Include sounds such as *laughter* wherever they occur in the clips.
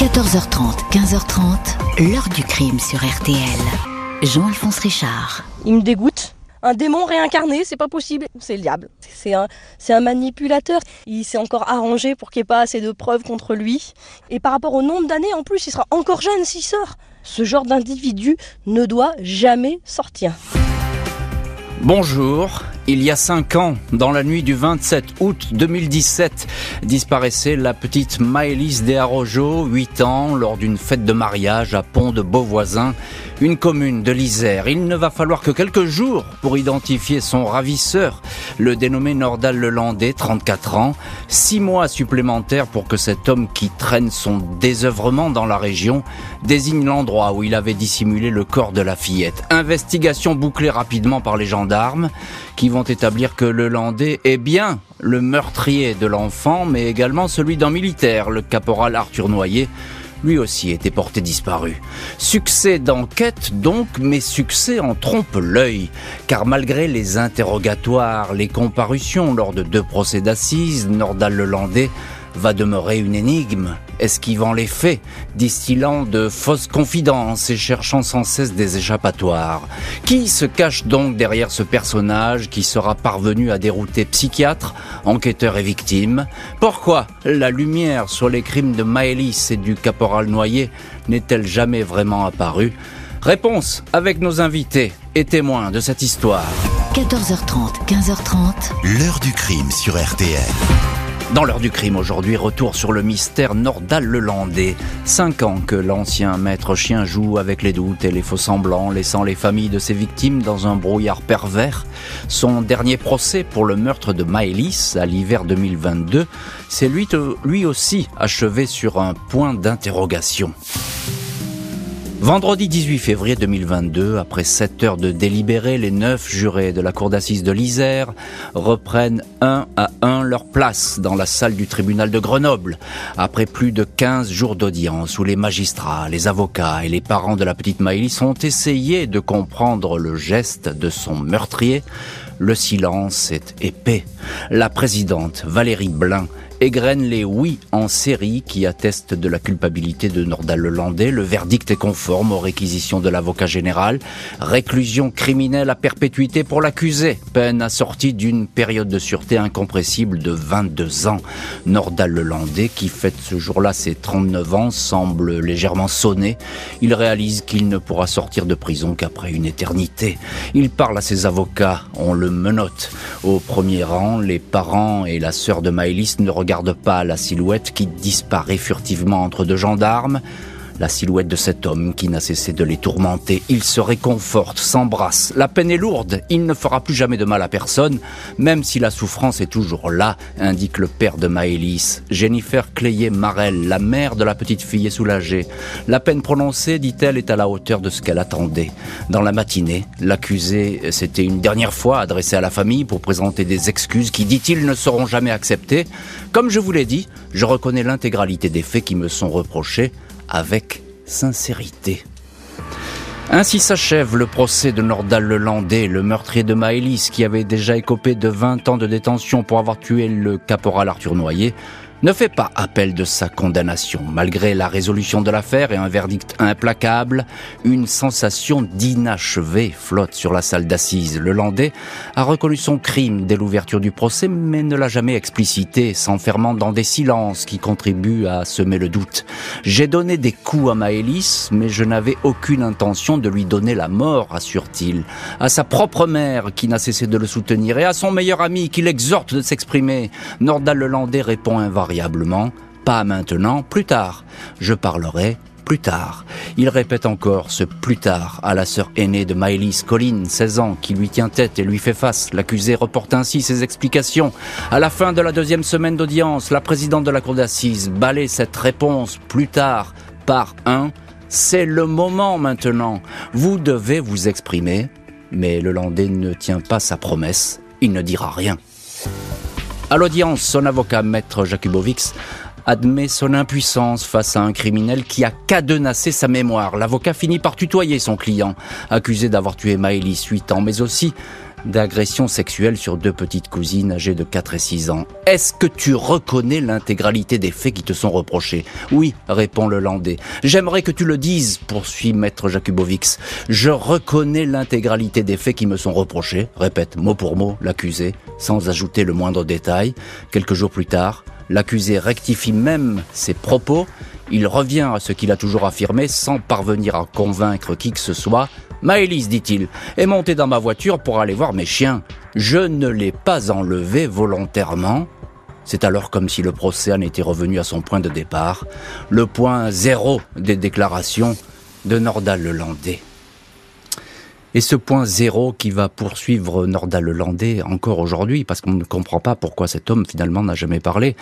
14h30, 15h30, l'heure du crime sur RTL. Jean-Alphonse Richard. Il me dégoûte. Un démon réincarné, c'est pas possible. C'est le diable. C'est un, c'est un manipulateur. Il s'est encore arrangé pour qu'il n'y ait pas assez de preuves contre lui. Et par rapport au nombre d'années, en plus, il sera encore jeune s'il sort. Ce genre d'individu ne doit jamais sortir. Bonjour. Il y a cinq ans, dans la nuit du 27 août 2017, disparaissait la petite Maëlys Desarrojo, 8 ans, lors d'une fête de mariage à Pont de Beauvoisin, une commune de l'Isère. Il ne va falloir que quelques jours pour identifier son ravisseur, le dénommé Nordal Lelandais, 34 ans. Six mois supplémentaires pour que cet homme qui traîne son désœuvrement dans la région désigne l'endroit où il avait dissimulé le corps de la fillette. Investigation bouclée rapidement par les gendarmes qui vont établir que le Landais est bien le meurtrier de l'enfant, mais également celui d'un militaire, le caporal Arthur Noyer, lui aussi était porté disparu. Succès d'enquête donc, mais succès en trompe l'œil, car malgré les interrogatoires, les comparutions lors de deux procès d'assises, Nordal Lelandais va demeurer une énigme, esquivant les faits, distillant de fausses confidences et cherchant sans cesse des échappatoires. Qui se cache donc derrière ce personnage qui sera parvenu à dérouter psychiatre, enquêteur et victime? Pourquoi la lumière sur les crimes de Maëlys et du caporal Noyer n'est-elle jamais vraiment apparue? Réponse avec nos invités et témoins de cette histoire. 14h30, 15h30. L'heure du crime sur RTL. Dans l'heure du crime aujourd'hui, retour sur le mystère Nordal Lelandais. Cinq ans que l'ancien maître chien joue avec les doutes et les faux semblants, laissant les familles de ses victimes dans un brouillard pervers. Son dernier procès pour le meurtre de Maëlys à l'hiver 2022 s'est lui, lui aussi achevé sur un point d'interrogation. Vendredi 18 février 2022, après 7 heures de délibéré, les neuf jurés de la cour d'assises de l'Isère reprennent un à un leur place dans la salle du tribunal de Grenoble. Après plus de 15 jours d'audience où les magistrats, les avocats et les parents de la petite Maëlys ont essayé de comprendre le geste de son meurtrier, le silence est épais. La présidente Valérie Blin égrène les oui en série qui attestent de la culpabilité de Nordal Lelandais. Le verdict est conforme aux réquisitions de l'avocat général. Réclusion criminelle à perpétuité pour l'accusé. Peine assortie d'une période de sûreté incompressible de 22 ans. Nordal Lelandais, qui fête ce jour-là ses 39 ans, semble légèrement sonné. Il réalise qu'il ne pourra sortir de prison qu'après une éternité. Il parle à ses avocats. On le menotte. Au premier rang, les parents et la sœur de Maëlys ne regardent regarde pas la silhouette qui disparaît furtivement entre deux gendarmes la silhouette de cet homme qui n'a cessé de les tourmenter. Il se réconforte, s'embrasse. La peine est lourde, il ne fera plus jamais de mal à personne, même si la souffrance est toujours là, indique le père de Maëlys. Jennifer Clayet-Marel, la mère de la petite fille, est soulagée. La peine prononcée, dit-elle, est à la hauteur de ce qu'elle attendait. Dans la matinée, l'accusé s'était une dernière fois adressé à la famille pour présenter des excuses qui, dit-il, ne seront jamais acceptées. Comme je vous l'ai dit, je reconnais l'intégralité des faits qui me sont reprochés avec sincérité. Ainsi s'achève le procès de Nordal Lelandais, le meurtrier de Maëlys, qui avait déjà écopé de 20 ans de détention pour avoir tué le caporal Arthur Noyer, ne fait pas appel de sa condamnation. Malgré la résolution de l'affaire et un verdict implacable, une sensation d'inachevé flotte sur la salle d'assises. Le Landais a reconnu son crime dès l'ouverture du procès, mais ne l'a jamais explicité, s'enfermant dans des silences qui contribuent à semer le doute. J'ai donné des coups à Maëlys, mais je n'avais aucune intention de lui donner la mort, assure-t-il. À sa propre mère, qui n'a cessé de le soutenir, et à son meilleur ami, qui l'exhorte de s'exprimer, Nordal Le Landais répond pas maintenant, plus tard. Je parlerai plus tard. Il répète encore ce plus tard à la sœur aînée de Maëlys, Colline, 16 ans, qui lui tient tête et lui fait face. L'accusé reporte ainsi ses explications. À la fin de la deuxième semaine d'audience, la présidente de la cour d'assises balaye cette réponse plus tard par un. C'est le moment maintenant. Vous devez vous exprimer. Mais le Landais ne tient pas sa promesse. Il ne dira rien. À l'audience, son avocat, maître Jakubovics, admet son impuissance face à un criminel qui a cadenassé sa mémoire. L'avocat finit par tutoyer son client, accusé d'avoir tué Maëlys 8 ans, mais aussi d'agression sexuelle sur deux petites cousines âgées de 4 et 6 ans. Est-ce que tu reconnais l'intégralité des faits qui te sont reprochés? Oui, répond le Landais. J'aimerais que tu le dises, poursuit maître Jakubowicz. Je reconnais l'intégralité des faits qui me sont reprochés, répète mot pour mot l'accusé, sans ajouter le moindre détail. Quelques jours plus tard, l'accusé rectifie même ses propos. Il revient à ce qu'il a toujours affirmé sans parvenir à convaincre qui que ce soit Maëlys, dit-il, est montée dans ma voiture pour aller voir mes chiens. Je ne l'ai pas enlevé volontairement. C'est alors comme si le procès en était revenu à son point de départ, le point zéro des déclarations de Nordal Lelandais. Et ce point zéro qui va poursuivre Nordal Lelandais encore aujourd'hui, parce qu'on ne comprend pas pourquoi cet homme finalement n'a jamais parlé.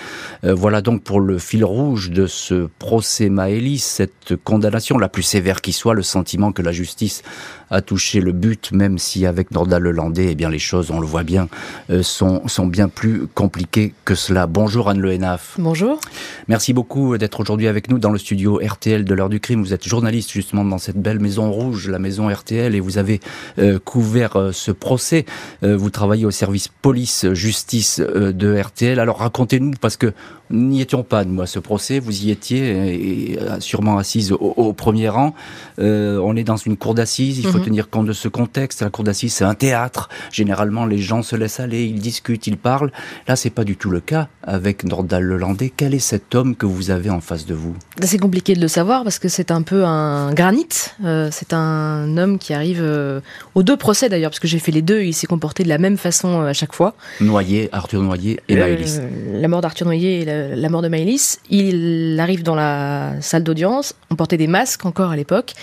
Euh, voilà donc pour le fil rouge de ce procès Maëlys, cette condamnation la plus sévère qui soit, le sentiment que la justice a touché le but, même si avec Nordal Lelandais, eh bien les choses, on le voit bien, euh, sont, sont bien plus compliquées que cela. Bonjour Anne Le Henaf. Bonjour. Merci beaucoup d'être aujourd'hui avec nous dans le studio RTL de l'heure du crime. Vous êtes journaliste justement dans cette belle maison rouge, la maison RTL, et vous avez euh, couvert euh, ce procès. vous travaillez au service police-justice de RTL. Alors racontez-nous, parce que n'y étions pas, nous, à ce procès. Vous y étiez, et, sûrement assise au, premier rang. on est dans une cour d'assises. Il faut Mhm. tenir compte de ce contexte. La cour d'assises, c'est un théâtre. Généralement, les gens se laissent aller, ils discutent, ils parlent. Là, c'est pas du tout le cas avec Nordal Lelandais. Quel est cet homme que vous avez en face de vous? C'est compliqué de le savoir parce que c'est un peu un granit. Euh, c'est un homme qui arrive euh, aux deux procès d'ailleurs, parce que j'ai fait les deux. Il s'est comporté de la même façon euh, à chaque fois. Noyer, Arthur Noyer et Maëlys. La mort d'Arthur Noyer et la, la mort de Maëlys. Il arrive dans la salle d'audience. On portait des masques encore à l'époque.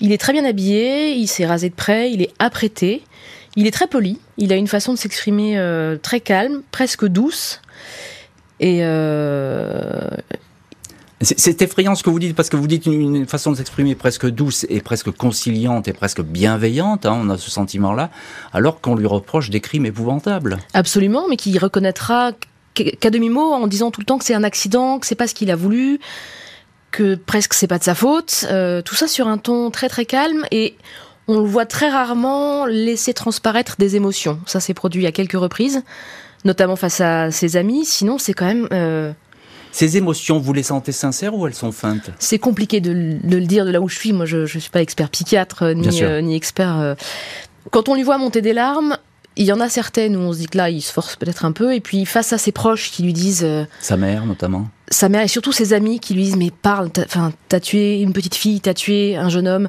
Il est très bien habillé, il s'est rasé de près, il est apprêté, il est très poli, il a une façon de s'exprimer euh, très calme, presque douce. Et euh, c'est effrayant ce que vous dites, parce que vous dites une, façon de s'exprimer presque douce et presque conciliante et presque bienveillante, hein, on a ce sentiment-là, alors qu'on lui reproche des crimes épouvantables. Absolument, mais qui reconnaîtra qu'à demi-mot en disant tout le temps que c'est un accident, que c'est pas ce qu'il a voulu, que presque c'est pas de sa faute. Euh, tout ça sur un ton très très calme et on le voit très rarement laisser transparaître des émotions. Ça s'est produit à quelques reprises, notamment face à ses amis. Sinon, c'est quand même. Euh, ces émotions, vous les sentez sincères ou elles sont feintes? C'est compliqué de, le dire de là où je suis. Moi, je ne suis pas expert psychiatre ni, euh, ni expert. Quand on lui voit monter des larmes, il y en a certaines où on se dit que là, il se force peut-être un peu. Et puis, face à ses proches qui lui disent. Sa mère, notamment sa mère et surtout ses amis qui lui disent mais parle, enfin t'as tué une petite fille, t'as tué un jeune homme,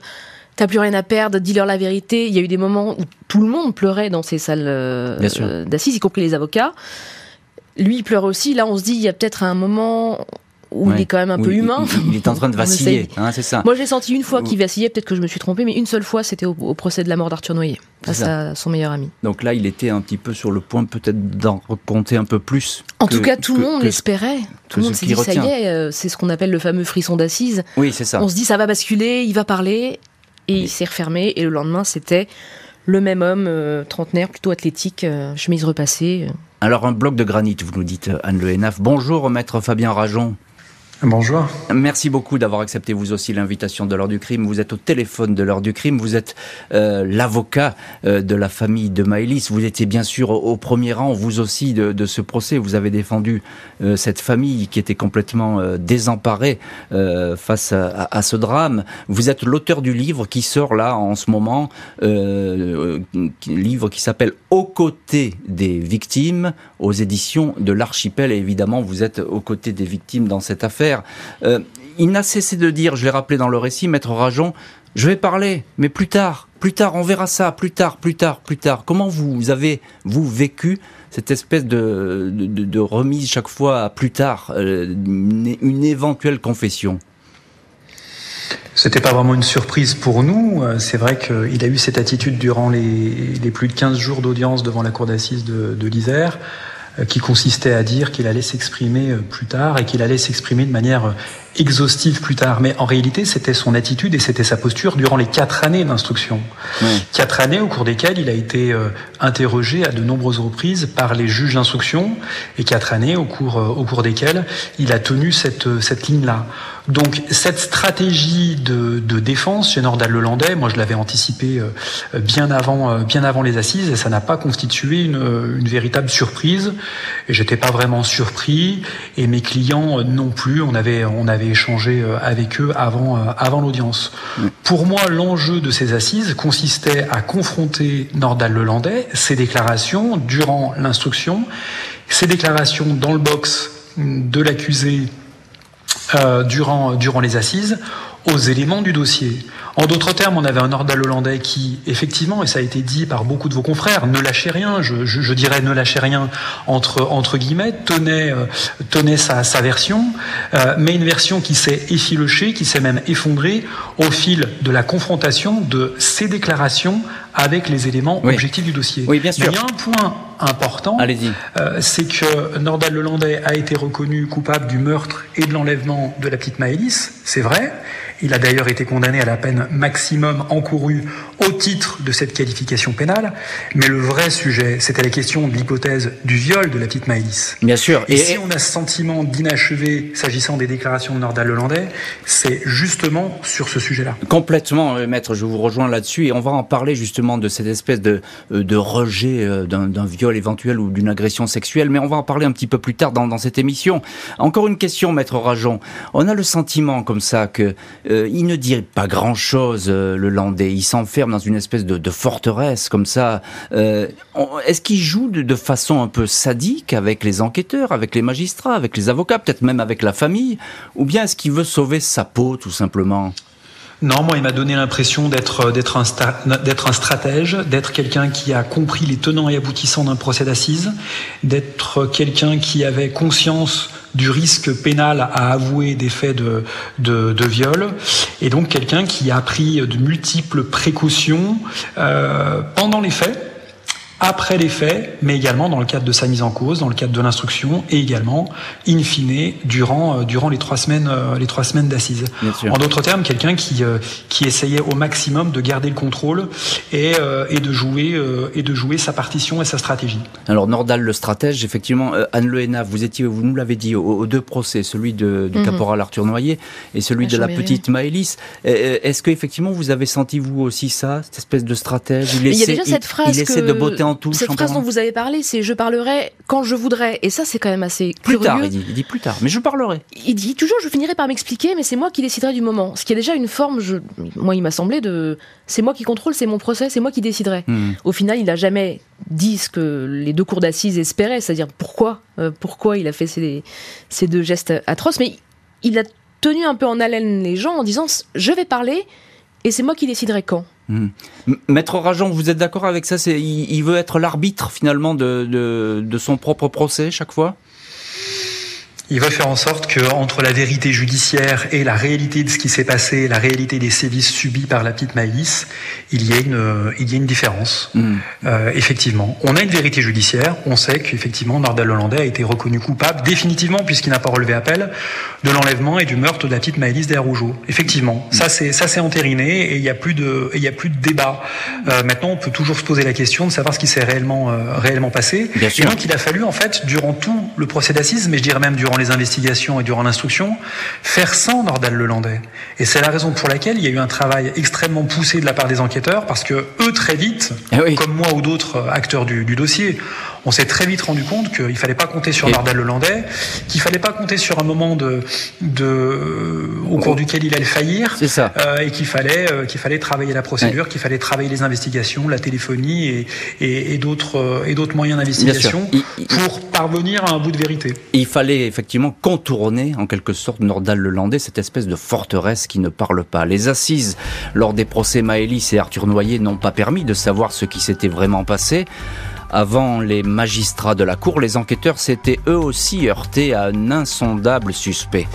t'as plus rien à perdre, dis-leur la vérité. Il y a eu des moments où tout le monde pleurait dans ces salles euh, d'assises, y compris les avocats. Lui il pleure aussi. Là on se dit il y a peut-être un moment où il est quand même un peu humain. Il, est en train de *laughs* vaciller, hein, c'est ça. Moi, j'ai senti une fois qu'il vacillait, peut-être que je me suis trompé, mais une seule fois, c'était au, procès de la mort d'Arthur Noyer, face à son meilleur ami. Donc là, il était un petit peu sur le point peut-être d'en raconter un peu plus. En tout cas, tout le monde l'espérait. Tout le monde s'est dit, ça y est, euh, c'est ce qu'on appelle le fameux frisson d'assises. Oui, c'est ça. On se dit, ça va basculer, il va parler, et il s'est refermé, et le lendemain, c'était le même homme, euh, trentenaire, plutôt athlétique, euh, chemise repassée. Alors, un bloc de granit, vous nous dites, Anne Le. Bonjour, maître Fabien Rajon. Bonjour. Merci beaucoup d'avoir accepté vous aussi l'invitation de l'heure du crime. Vous êtes au téléphone de l'heure du crime. Vous êtes euh, l'avocat euh, de la famille de Maëlys. Vous étiez bien sûr au, premier rang, vous aussi, de, ce procès. Vous avez défendu euh, cette famille qui était complètement désemparée face à, ce drame. Vous êtes l'auteur du livre qui sort là en ce moment, livre qui s'appelle Aux côtés des victimes aux éditions de l'Archipel. Et évidemment, vous êtes aux côtés des victimes dans cette affaire. Euh, il n'a cessé de dire, je l'ai rappelé dans le récit, Maître Rajon, je vais parler, mais plus tard, plus tard, on verra ça, plus tard, plus tard, plus tard. Comment vous avez, vous, vécu cette espèce de, remise chaque fois à plus tard, euh, une, éventuelle confession? C'était pas vraiment une surprise pour nous. Euh, c'est vrai qu'il a eu cette attitude durant les, plus de 15 jours d'audience devant la cour d'assises de, de l'Isère. Euh, qui consistait à dire qu'il allait s'exprimer euh, plus tard et qu'il allait s'exprimer de manière euh, exhaustive plus tard, mais en réalité, c'était son attitude et c'était sa posture durant les quatre années d'instruction. Quatre années au cours desquelles il a été interrogé à de nombreuses reprises par les juges d'instruction et quatre années au cours, au cours desquelles il a tenu cette, cette ligne-là. Donc cette stratégie de, défense chez Nordal Lelandais, moi je l'avais anticipé euh, bien avant, euh, bien avant les assises et ça n'a pas constitué une, une, véritable surprise. Et j'étais pas vraiment surpris et mes clients euh, non plus. On avait, on avait échangé avec eux avant, avant l'audience. Pour moi, l'enjeu de ces assises consistait à confronter Nordal Lelandais, ses déclarations durant l'instruction, ses déclarations dans le box de l'accusé euh, durant, durant les assises aux éléments du dossier. En d'autres termes, on avait un Nordal hollandais qui, effectivement, et ça a été dit par beaucoup de vos confrères, ne lâchait rien, je, je, je dirais ne lâchait rien entre, entre guillemets, tenait, euh, tenait sa, sa version, euh, mais une version qui s'est effilochée, qui s'est même effondrée au fil de la confrontation de ses déclarations avec les éléments Oui. objectifs du dossier. Oui, bien sûr. Mais il y a un point important, Allez-y. euh, c'est que Nordal Lelandais a été reconnu coupable du meurtre et de l'enlèvement de la petite Maëlys, c'est vrai. Il a d'ailleurs été condamné à la peine maximum encourue au titre de cette qualification pénale. Mais le vrai sujet, c'était la question de l'hypothèse du viol de la petite Maëlys. Bien sûr. Et, si on a ce sentiment d'inachevé s'agissant des déclarations de Nordal Lelandais, c'est justement sur ce Complètement, euh, maître, je vous rejoins là-dessus et on va en parler justement de cette espèce de, euh, de rejet euh, d'un viol éventuel ou d'une agression sexuelle, mais on va en parler un petit peu plus tard dans, cette émission. Encore une question, maître Rajon. On a le sentiment comme ça que euh, il ne dit pas grand-chose, le Landais. Il s'enferme dans une espèce de, forteresse comme ça. Est-ce qu'il joue de façon un peu sadique avec les enquêteurs, avec les magistrats, avec les avocats, peut-être même avec la famille, ou bien est-ce qu'il veut sauver sa peau tout simplement? Non, moi, il m'a donné l'impression d'être d'être un, sta- d'être un stratège, d'être quelqu'un qui a compris les tenants et aboutissants d'un procès d'assises, d'être quelqu'un qui avait conscience du risque pénal à avouer des faits de, de, de viol, et donc quelqu'un qui a pris de multiples précautions euh, pendant les faits après les faits, mais également dans le cadre de sa mise en cause, dans le cadre de l'instruction, et également, in fine, durant, euh, durant les trois semaines, euh, les trois semaines d'assises. Bien sûr. En d'autres termes, quelqu'un qui, euh, qui essayait au maximum de garder le contrôle et, euh, et, de jouer, euh, et de jouer sa partition et sa stratégie. Alors Nordal, le stratège, effectivement, euh, Anne Le Hénaff, vous étiez, vous nous l'avez dit, aux, aux deux procès, celui de, du Mhm. caporal Arthur Noyer et celui de la petite Maëlys. Est-ce que effectivement vous avez senti vous aussi ça, cette espèce de stratège? Il Mais il y a essaie, déjà cette phrase il essaie que- de botter en touche. Cette phrase dont vous avez parlé, c'est je parlerai quand je voudrais. Et ça, c'est quand même assez Plus curieux. tard, il dit, il dit plus tard, mais je parlerai. Il dit toujours je finirai par m'expliquer, mais c'est moi qui déciderai du moment. Ce qui est déjà une forme, je, moi il m'a semblé de c'est moi qui contrôle, c'est mon procès, c'est moi qui déciderai. Hmm. Au final, il n'a jamais dit ce que les deux cours d'assises espéraient, c'est-à-dire pourquoi, euh, pourquoi il a fait ces, ces deux gestes atroces. Mais il a tenu un peu en haleine les gens en disant je vais parler et c'est moi qui déciderai quand. Hmm. Maître Rajon, vous êtes d'accord avec ça? Il, il veut être l'arbitre finalement de son propre procès chaque fois? Il veut faire en sorte que entre la vérité judiciaire et la réalité de ce qui s'est passé, la réalité des sévices subis par la petite Maïs, il y ait une, il y ait une différence. Hmm. Euh, effectivement, on a une vérité judiciaire. On sait qu'effectivement, Nordal Hollandais a été reconnu coupable définitivement, puisqu'il n'a pas relevé appel, de l'enlèvement et du meurtre de la petite Maëlys Rougeau. Effectivement, ça c'est ça c'est entériné et il n'y a plus de et il y a plus de débat. Euh, maintenant, on peut toujours se poser la question de savoir ce qui s'est réellement euh, réellement passé. Bien sûr. Et donc, il a fallu en fait durant tout le procès d'assises, mais je dirais même durant les investigations et durant l'instruction, faire sans Nordal Lelandais. Et c'est la raison pour laquelle il y a eu un travail extrêmement poussé de la part des enquêteurs, parce que eux très vite, Ah oui. comme moi ou d'autres acteurs du, du dossier, on s'est très vite rendu compte qu'il fallait pas compter sur Nordal Lelandais, qu'il fallait pas compter sur un moment de, de au cours duquel il allait faillir. C'est ça. Euh, et qu'il fallait euh, qu'il fallait travailler la procédure, qu'il fallait travailler les investigations, la téléphonie et, et, et d'autres euh, et d'autres moyens d'investigation pour parvenir à un bout de vérité. Il fallait effectivement contourner en quelque sorte Nordal Lelandais, cette espèce de forteresse qui ne parle pas. Les assises lors des procès Maëlys et Arthur Noyer n'ont pas permis de savoir ce qui s'était vraiment passé. Avant les magistrats de la cour, les enquêteurs s'étaient eux aussi heurtés à un insondable suspect.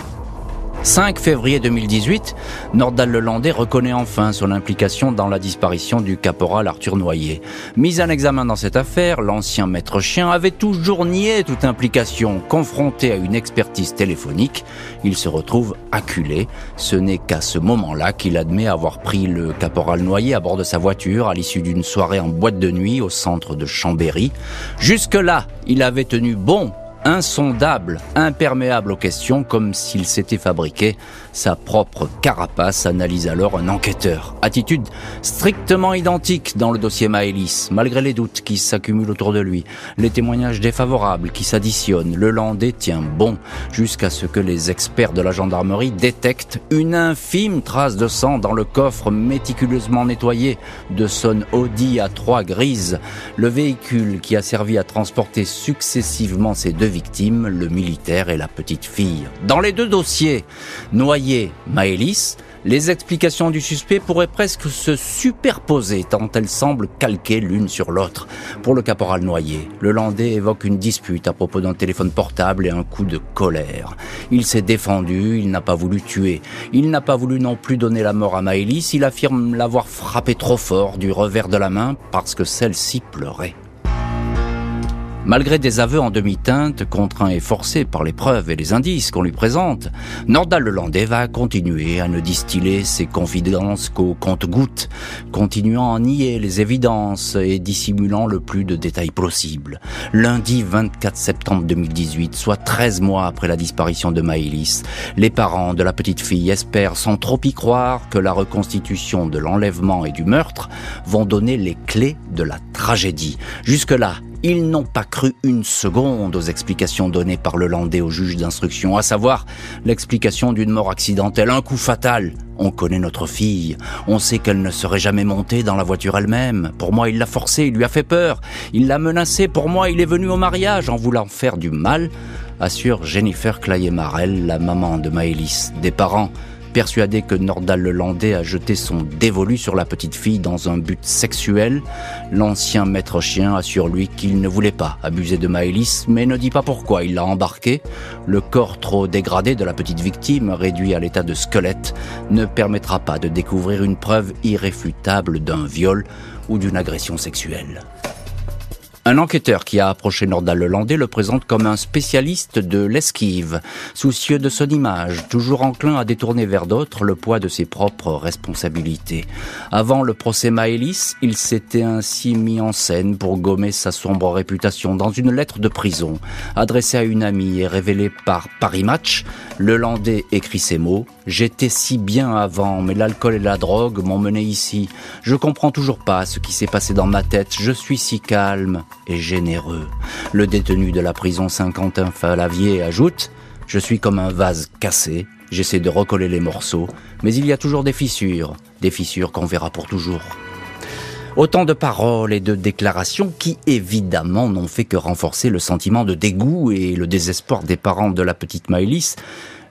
5 février 2018, Nordal Lelandais reconnaît enfin son implication dans la disparition du caporal Arthur Noyer. Mis en examen dans cette affaire, l'ancien maître chien avait toujours nié toute implication. Confronté à une expertise téléphonique, il se retrouve acculé. Ce n'est qu'à ce moment-là qu'il admet avoir pris le caporal Noyer à bord de sa voiture à l'issue d'une soirée en boîte de nuit au centre de Chambéry. Jusque-là, il avait tenu bon insondable, imperméable aux questions, comme s'il s'était fabriqué sa propre carapace, analyse alors un enquêteur. Attitude strictement identique dans le dossier Maëlys, malgré les doutes qui s'accumulent autour de lui, les témoignages défavorables qui s'additionnent, le Landais tient bon jusqu'à ce que les experts de la gendarmerie détectent une infime trace de sang dans le coffre méticuleusement nettoyé de son Audi à trois grises, le véhicule qui a servi à transporter successivement ces deux victimes, le militaire et la petite fille. Dans les deux dossiers, noyé Maëlys, les explications du suspect pourraient presque se superposer tant elles semblent calquées l'une sur l'autre. Pour le caporal Noyer, le Landais évoque une dispute à propos d'un téléphone portable et un coup de colère. Il s'est défendu, il n'a pas voulu tuer. Il n'a pas voulu non plus donner la mort à Maëlys, il affirme l'avoir frappé trop fort du revers de la main parce que celle-ci pleurait. Malgré des aveux en demi-teinte, contraints et forcés par les preuves et les indices qu'on lui présente, Nordal Lelandais va continuer à ne distiller ses confidences qu'au compte-gouttes, continuant à nier les évidences et dissimulant le plus de détails possible. Lundi 24 septembre 2018, soit 13 mois après la disparition de Maëlys, les parents de la petite fille espèrent sans trop y croire que la reconstitution de l'enlèvement et du meurtre vont donner les clés de la tragédie. Jusque-là, ils n'ont pas cru une seconde aux explications données par le Landais au juge d'instruction, à savoir l'explication d'une mort accidentelle, un coup fatal. On connaît notre fille, on sait qu'elle ne serait jamais montée dans la voiture elle-même. Pour moi, il l'a forcée, il lui a fait peur, il l'a menacée, pour moi, il est venu au mariage en voulant faire du mal, assure Jennifer Clayer-Marel, la maman de Maëlys. Des parents Persuadé que Nordal Lelandais a jeté son dévolu sur la petite fille dans un but sexuel, l'ancien maître chien assure lui qu'il ne voulait pas abuser de Maëlys, mais ne dit pas pourquoi il l'a embarqué. Le corps trop dégradé de la petite victime, réduit à l'état de squelette, ne permettra pas de découvrir une preuve irréfutable d'un viol ou d'une agression sexuelle. Un enquêteur qui a approché Nordal Lelandais le présente comme un spécialiste de l'esquive, soucieux de son image, toujours enclin à détourner vers d'autres le poids de ses propres responsabilités. Avant le procès Maëlys, il s'était ainsi mis en scène pour gommer sa sombre réputation dans une lettre de prison adressée à une amie et révélée par Paris Match. Le Landais écrit ces mots J'étais si bien avant, mais l'alcool et la drogue m'ont mené ici. Je comprends toujours pas ce qui s'est passé dans ma tête. Je suis si calme et généreux. Le détenu de la prison Saint-Quentin Falavier ajoute Je suis comme un vase cassé, j'essaie de recoller les morceaux, mais il y a toujours des fissures, des fissures qu'on verra pour toujours. Autant de paroles et de déclarations qui, évidemment, n'ont fait que renforcer le sentiment de dégoût et le désespoir des parents de la petite Maëlys,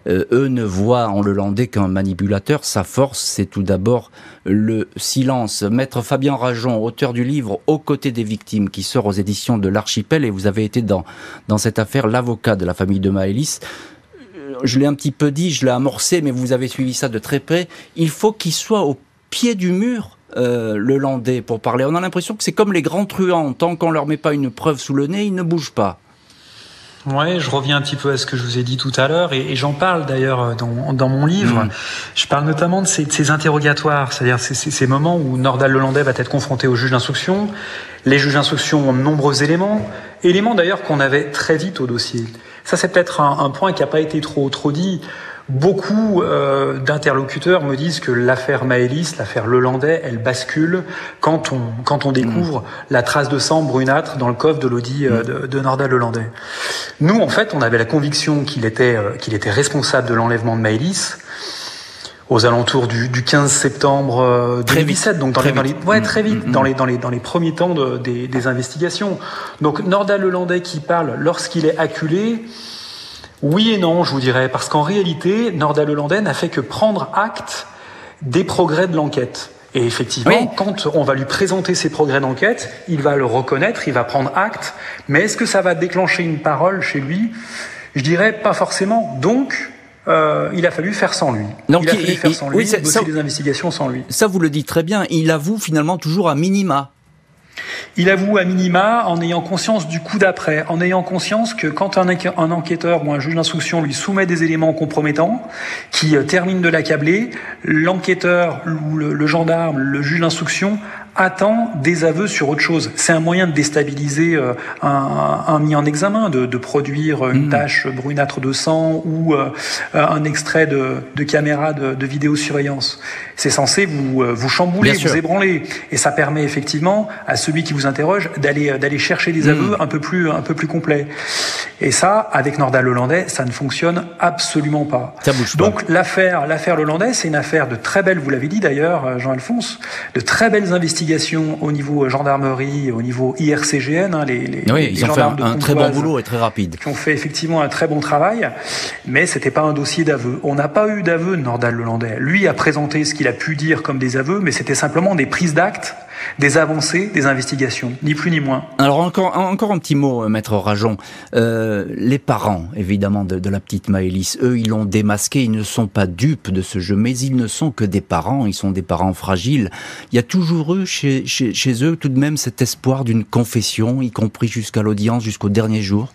euh, eux ne voient en le landais qu'un manipulateur. Sa force, c'est tout d'abord le silence. Maître Fabien Rajon, auteur du livre Aux côtés des victimes, qui sort aux éditions de l'Archipel, et vous avez été dans, dans cette affaire l'avocat de la famille de Maëlys je l'ai un petit peu dit, je l'ai amorcé, mais vous avez suivi ça de très près. Il faut qu'il soit au pied du mur, euh, le landais, pour parler. On a l'impression que c'est comme les grands truands. Tant qu'on leur met pas une preuve sous le nez, ils ne bougent pas. Ouais, je reviens un petit peu à ce que je vous ai dit tout à l'heure, et, j'en parle d'ailleurs euh, dans, dans, mon livre. Mm. Je parle notamment de ces, de ces interrogatoires, c'est-à-dire ces, ces, moments où Nordal Lelandais va être confronté au juge d'instruction. Les juges d'instruction ont de nombreux éléments, éléments d'ailleurs qu'on avait très vite au dossier. Ça, c'est peut-être un, un, point qui n'a pas été trop trop dit. Beaucoup euh, d'interlocuteurs me disent que l'affaire Maëlys, l'affaire Lelandais, elle bascule quand on, quand on découvre mm. la trace de sang brunâtre dans le coffre de l'Audi euh, mm. de, de Nordal Lelandais. Nous, en fait, on avait la conviction qu'il était, euh, qu'il était responsable de l'enlèvement de Maëlys aux alentours du, du 15 septembre 2017, donc dans les, dans les, ouais, très vite, mm. dans les dans les dans les premiers temps de, des, des investigations. Donc Nordal Lelandais qui parle lorsqu'il est acculé, oui et non, je vous dirais, parce qu'en réalité, Nordal Hollandais n'a fait que prendre acte des progrès de l'enquête. Et effectivement, quand on va lui présenter ces progrès d'enquête, il va le reconnaître, il va prendre acte, mais est-ce que ça va déclencher une parole chez lui? Je dirais pas forcément. Donc, euh, il a fallu faire sans lui. Donc, il a fallu faire sans lui, oui, bosser des investigations sans lui. Ça, vous le dites très bien. Il avoue finalement toujours à minima. Il avoue à minima en ayant conscience du coup d'après, en ayant conscience que quand un, enquêteur ou un juge d'instruction lui soumet des éléments compromettants qui euh, terminent de l'accabler, l'enquêteur ou le, gendarme, le juge d'instruction attend des aveux sur autre chose. C'est un moyen de déstabiliser euh, un, mis en examen, de, produire une hmm. tache brunâtre de sang ou euh, un extrait de, caméra de, vidéosurveillance. C'est censé vous, euh, vous chambouler, vous ébranler. Et ça permet effectivement à celui qui vous interroge d'aller d'aller chercher des hmm. aveux un peu plus un peu plus complets. Et ça, avec Nordal Hollandais, ça ne fonctionne absolument pas. Ça bouge pas. Donc l'affaire l'affaire c'est une affaire de très belles, vous l'avez dit d'ailleurs, Jean-Alphonse, de très belles investigations au niveau gendarmerie, au niveau IRCGN. Hein, les, les, oui, ils ont fait un, très bon boulot et très rapide. Qui ont fait effectivement un très bon travail, mais c'était pas un dossier d'aveu. On n'a pas eu d'aveu de Nordal Lelandais. Lui a présenté ce qu'il a pu dire comme des aveux, mais c'était simplement des prises d'actes des avancées, des investigations, ni plus ni moins. Alors encore, encore un petit mot, euh, maître Rajon. Euh, les parents, évidemment, de, la petite Maëlys, eux, ils l'ont démasqué, ils ne sont pas dupes de ce jeu, mais ils ne sont que des parents, ils sont des parents fragiles. Il y a toujours eu chez, chez, eux tout de même cet espoir d'une confession, y compris jusqu'à l'audience, jusqu'au dernier jour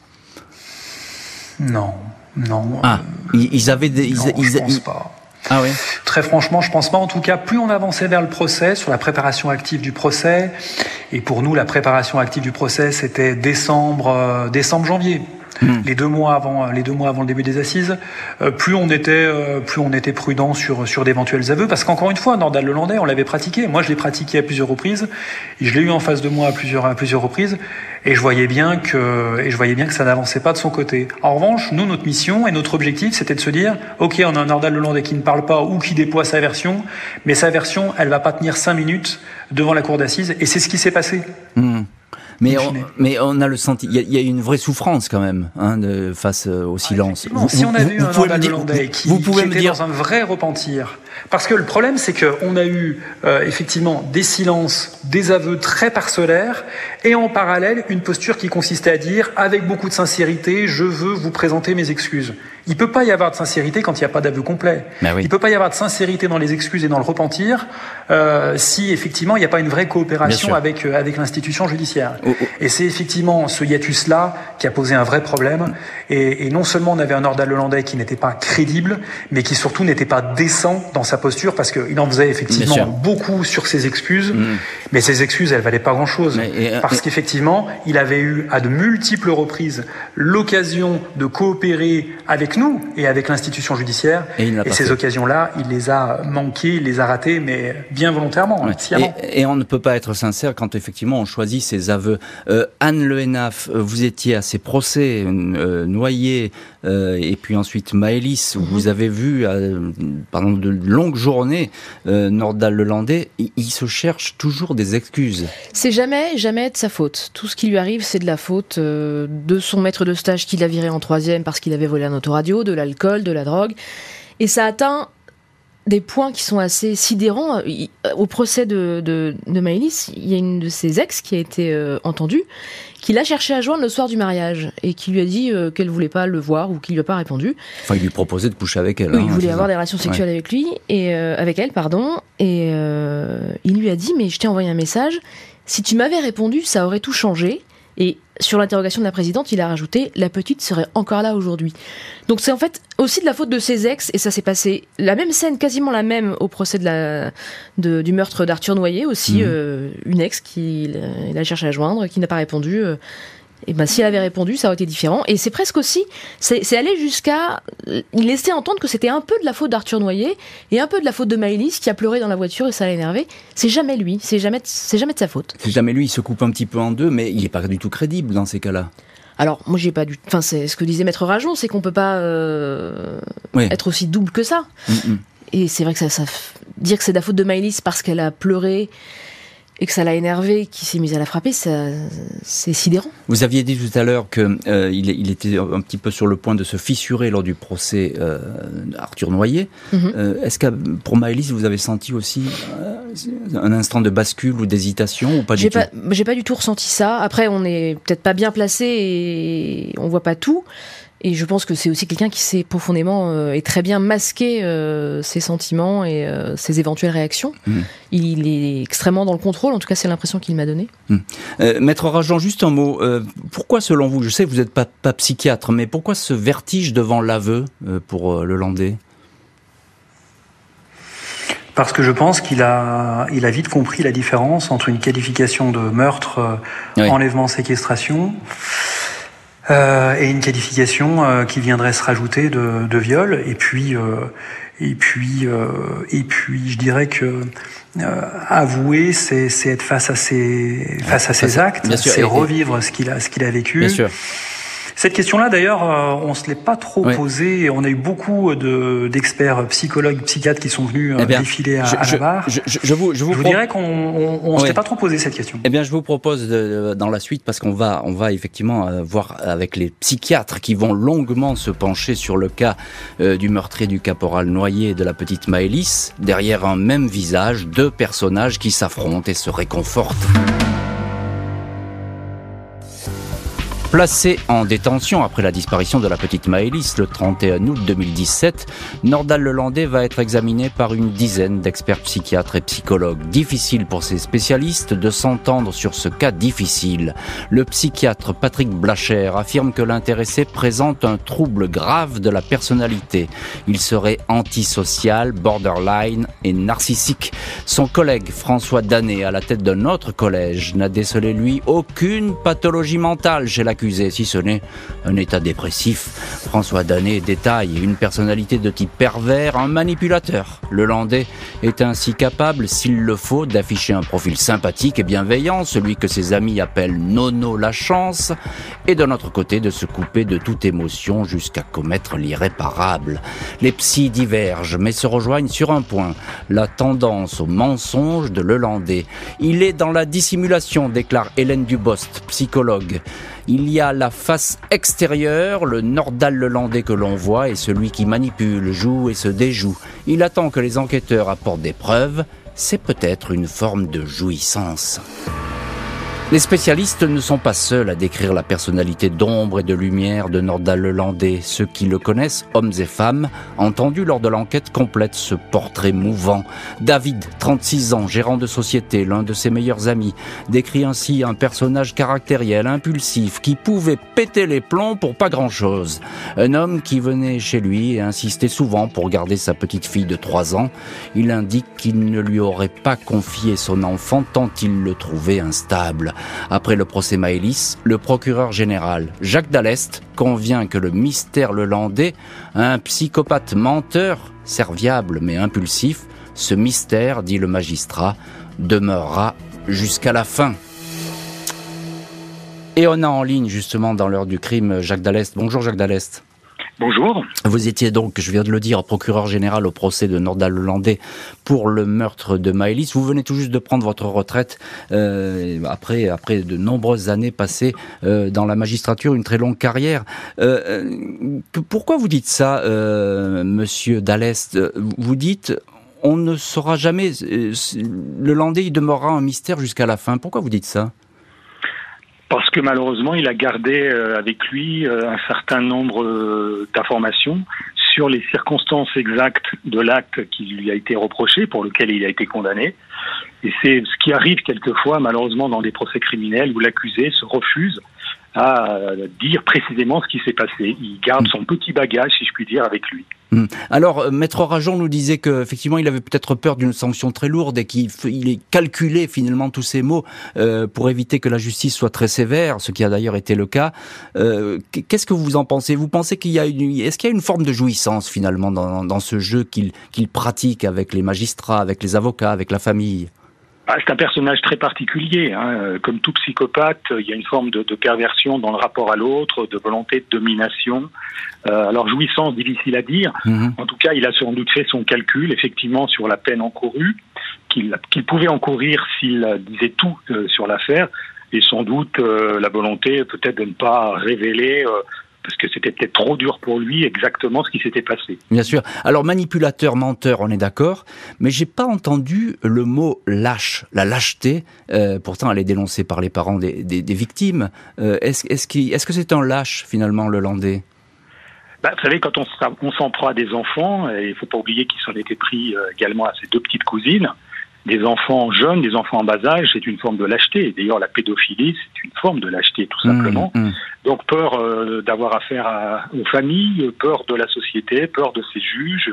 Non, non. Ah, ils, avaient des... Non, je pense pas. Ah. Très franchement, je pense pas. En tout cas, plus on avançait vers le procès, sur la préparation active du procès, et pour nous, la préparation active du procès, c'était décembre, euh, décembre, janvier. Hmm. Les deux mois avant, les deux mois avant le début des assises, euh, plus on était, euh, plus on était prudent sur sur d'éventuels aveux, parce qu'encore une fois, Nordal Lelandais, on l'avait pratiqué. Moi, je l'ai pratiqué à plusieurs reprises. Et je l'ai eu en face de moi à plusieurs à plusieurs reprises, et je voyais bien que et je voyais bien que ça n'avançait pas de son côté. En revanche, nous, notre mission et notre objectif, c'était de se dire, ok, on a un Nordal Lelandais qui ne parle pas ou qui déploie sa version, mais sa version, elle va pas tenir cinq minutes devant la cour d'assises, et c'est ce qui s'est passé. Hmm. Mais on, mais on a le senti, il y, a une vraie souffrance quand même hein, de, face euh, au silence. si on avait eu un Nordal Hollandais qui, vous pouvez me dire... dans un vrai repentir, parce que le problème c'est qu'on a eu euh, effectivement des silences, des aveux très parcellaires, et en parallèle une posture qui consistait à dire avec beaucoup de sincérité, je veux vous présenter mes excuses. Il peut pas y avoir de sincérité quand il n'y a pas d'aveu complet. Ben oui. Il peut pas y avoir de sincérité dans les excuses et dans le repentir euh, si effectivement il n'y a pas une vraie coopération avec euh, avec l'institution judiciaire. Oh, oh. Et c'est effectivement ce hiatus là qui a posé un vrai problème. Et, et non seulement on avait un ordre hollandais qui n'était pas crédible, mais qui surtout n'était pas décent dans sa posture parce qu'il en faisait effectivement beaucoup sur ses excuses, mm. mais ses excuses elles valaient pas grand chose euh, parce qu'effectivement il avait eu à de multiples reprises l'occasion de coopérer avec nous et avec l'institution judiciaire. Et, ces occasions-là, il les a manquées, il les a ratées, mais bien volontairement, et, on ne peut pas être sincère quand effectivement on choisit ses aveux. Euh, Anne Le Henaf, euh, vous étiez à ces procès, euh, euh, et puis ensuite Maëlys, mhm. vous avez vu pendant de longues journées Nordal Lelandais, il, se cherche toujours des excuses. C'est jamais, jamais de sa faute. Tout ce qui lui arrive, c'est de la faute de son maître de stage qui l'a viré en troisième parce qu'il avait volé un autoradio de l'alcool, de la drogue. Et ça atteint des points qui sont assez sidérants. Au procès de, de, Maëlys, il y a une de ses ex qui a été euh, entendue, qui l'a cherché à joindre le soir du mariage et qui lui a dit euh, qu'elle voulait pas le voir ou qu'il lui a pas répondu. Enfin, il lui proposait de coucher avec elle. Oui, il hein, voulait avoir des relations sexuelles avec lui et euh, avec elle, pardon. Et il lui a dit mais je t'ai envoyé un message. Si tu m'avais répondu, ça aurait tout changé. Et sur l'interrogation de la présidente, il a rajouté la petite serait encore là aujourd'hui. Donc c'est en fait aussi de la faute de ses ex et ça s'est passé la même scène, quasiment la même au procès de la, du meurtre d'Arthur Noyer aussi, mmh. euh, une ex qui il a cherché à joindre, qui n'a pas répondu. Euh, et ben, s'il avait répondu, ça aurait été différent. Et c'est presque aussi, c'est aller jusqu'à, il laissait entendre que c'était un peu de la faute d'Arthur Noyer et un peu de la faute de Maëlys qui a pleuré dans la voiture et ça l'a énervé. C'est jamais lui, c'est jamais, c'est jamais de sa faute. C'est jamais lui, il se coupe un petit peu en deux, mais il est pas du tout crédible dans ces cas-là. Alors, moi, j'ai pas du. Enfin, c'est ce que disait Maître Rajon, c'est qu'on peut pas euh, être aussi double que ça. Mm, mm. Et c'est vrai que ça, ça, dire que c'est de la faute de Maëlys parce qu'elle a pleuré et que ça l'a énervé, qui s'est mis à la frapper, c'est sidérant. Vous aviez dit tout à l'heure qu'il euh, il était un petit peu sur le point de se fissurer lors du procès euh, Arthur Noyer. Mhm. Euh, est-ce que pour Maëlys, vous avez senti aussi un instant de bascule ou d'hésitation ou pas du tout? J'ai pas du tout ressenti ça. Après, on n'est peut-être pas bien placé et on voit pas tout. Et je pense que c'est aussi quelqu'un qui sait profondément euh, et très bien masquer euh, ses sentiments et euh, ses éventuelles réactions. Mm. Il est extrêmement dans le contrôle, en tout cas c'est l'impression qu'il m'a donné. Euh, Maître Rajan, juste un mot. euh, pourquoi, selon vous, je sais que vous n'êtes pas, pas psychiatre, mais pourquoi ce vertige devant l'aveu euh, pour euh, le Landais? Parce que je pense qu'il a, il a vite compris la différence entre une qualification de meurtre, Oui. enlèvement, séquestration, euh, et une qualification euh, qui viendrait se rajouter de, de viol. Et puis, euh, et puis, euh, et puis, je dirais que euh, avouer, c'est, c'est être face à ses, face à ses actes, c'est revivre ce qu'il a, ce qu'il a vécu. Bien sûr. Cette question-là, d'ailleurs, euh, on se l'est pas trop Oui. posée. On a eu beaucoup de, d'experts psychologues, psychiatres qui sont venus euh, Eh bien, défiler à, je, à la barre. je- je- je vous, je vous Je vous pro- dirais qu'on on, on se Oui. l'est pas trop posé cette question. Eh bien, je vous propose de- dans la suite, parce qu'on va, on va effectivement euh, voir avec les psychiatres qui vont longuement se pencher sur le cas euh, du meurtrier du caporal noyé et de la petite Maëlys, derrière un même visage, deux personnages qui s'affrontent et se réconfortent. Placé en détention après la disparition de la petite Maëlys le 31 août 2017, Nordal Lelandais va être examiné par une dizaine d'experts psychiatres et psychologues. Difficile pour ces spécialistes de s'entendre sur ce cas difficile. Le psychiatre Patrick Blacher affirme que l'intéressé présente un trouble grave de la personnalité. Il serait antisocial, borderline et narcissique. Son collègue François Danet, à la tête d'un autre collège, n'a décelé lui aucune pathologie mentale chez si ce n'est un état dépressif. François Danet détaille une personnalité de type pervers, un manipulateur. Le Landais est ainsi capable, s'il le faut, d'afficher un profil sympathique et bienveillant, celui que ses amis appellent Nono la chance, et d'un autre côté de se couper de toute émotion jusqu'à commettre l'irréparable. Les psys divergent, mais se rejoignent sur un point, la tendance au mensonge de Lelandais. Il est dans la dissimulation, déclare Hélène Dubost, psychologue. Il y a la face extérieure, le Nordal Lelandais que l'on voit et celui qui manipule, joue et se déjoue. Il attend que les enquêteurs apportent des preuves. C'est peut-être une forme de jouissance. Les spécialistes ne sont pas seuls à décrire la personnalité d'ombre et de lumière de Nordal Lelandais. Ceux qui le connaissent, hommes et femmes, ont entendu lors de l'enquête complète ce portrait mouvant. David, 36 ans, gérant de société, l'un de ses meilleurs amis, décrit ainsi un personnage caractériel, impulsif, qui pouvait péter les plombs pour pas grand-chose. Un homme qui venait chez lui et insistait souvent pour garder sa petite fille de 3 ans. Il indique qu'il ne lui aurait pas confié son enfant tant il le trouvait instable. Après le procès Maëlys, le procureur général Jacques Dallest convient que le mystère Lelandais, un psychopathe menteur, serviable mais impulsif, ce mystère, dit le magistrat, demeurera jusqu'à la fin. Et on a en ligne justement dans l'heure du crime Jacques Dallest. Bonjour Jacques Dallest. Bonjour. Vous étiez donc, je viens de le dire, procureur général au procès de Nordal Lelandais pour le meurtre de Maëlys. Vous venez tout juste de prendre votre retraite euh, après, après de nombreuses années passées euh, dans la magistrature, une très longue carrière. Euh, pourquoi vous dites ça, Monsieur Dallest? Vous dites on ne saura jamais. le Landais, il demeurera un mystère jusqu'à la fin. Pourquoi vous dites ça? Parce que malheureusement, il a gardé euh, avec lui euh, un certain nombre euh, d'informations sur les circonstances exactes de l'acte qui lui a été reproché, pour lequel il a été condamné. Et c'est ce qui arrive quelquefois, malheureusement, dans des procès criminels où l'accusé se refuse à dire précisément ce qui s'est passé. Il garde son petit bagage, si je puis dire, avec lui. Hmm. Alors, euh, Maître Rajon nous disait qu'effectivement, il avait peut-être peur d'une sanction très lourde et qu'il il calculé finalement tous ces mots euh, pour éviter que la justice soit très sévère, ce qui a d'ailleurs été le cas. Euh, Qu'est-ce que vous en pensez? Vous pensez qu'il y a une, est-ce qu'il y a une forme de jouissance finalement dans, dans ce jeu qu'il pratique avec les magistrats, avec les avocats, avec la famille? Ah, c'est un personnage très particulier. Hein. Comme tout psychopathe, il y a une forme de, de perversion dans le rapport à l'autre, de volonté de domination. Euh, alors jouissance, difficile à dire. -hmm. En tout cas, il a sans doute fait son calcul, effectivement, sur la peine encourue, qu'il qu pouvait encourir s'il disait tout euh, sur l'affaire, et sans doute euh, la volonté peut-être de ne pas révéler euh, parce que c'était peut-être trop dur pour lui exactement ce qui s'était passé. Bien sûr. Alors manipulateur, menteur, on est d'accord, mais j'ai pas entendu le mot lâche, la lâcheté. Euh, pourtant, elle est dénoncée par les parents des, des, des victimes. Euh, Est-ce est -ce est -ce que c'est un lâche finalement, le Landais? Bah, Vous savez, quand on, s'en prend à des enfants, il ne faut pas oublier qu'ils s'en étaient pris également à ses deux petites cousines, des enfants jeunes, des enfants en bas âge, c'est une forme de lâcheté. D'ailleurs, la pédophilie, c'est une forme de lâcheté, tout simplement. Mmh, mmh. Donc, peur euh, d'avoir affaire aux familles, peur de la société, peur de ses juges.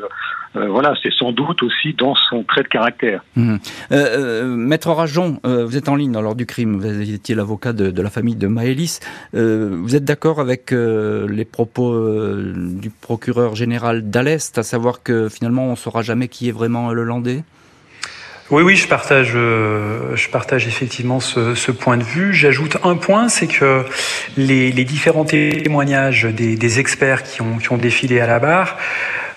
Euh, voilà, c'est sans doute aussi dans son trait de caractère. Mmh. Euh, Maître Rajon, vous êtes en ligne lors du crime. Vous étiez l'avocat de, de, la famille de Maëlys. vous êtes d'accord avec les propos du procureur général d'Alest, à savoir que finalement, on ne saura jamais qui est vraiment le Landais? Oui, oui, je partage, euh, je partage effectivement ce, ce point de vue. J'ajoute un point, c'est que les, les, différents témoignages des, des experts qui ont, qui ont défilé à la barre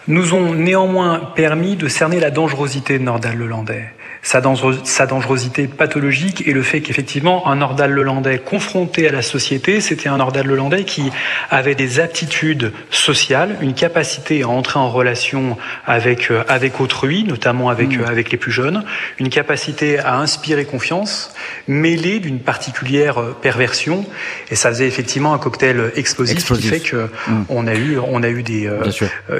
nous ont néanmoins permis de cerner la dangerosité de Nordal Lelandais sa, dangerosité pathologique et le fait qu'effectivement un Nordal Lelandais confronté à la société, c'était un Nordal Lelandais qui avait des aptitudes sociales, une capacité à entrer en relation avec euh, avec autrui, notamment avec mmh. euh, avec les plus jeunes, une capacité à inspirer confiance, mêlée d'une particulière euh, perversion, et ça faisait effectivement un cocktail explosif, qui fait que mmh. on a eu on a eu des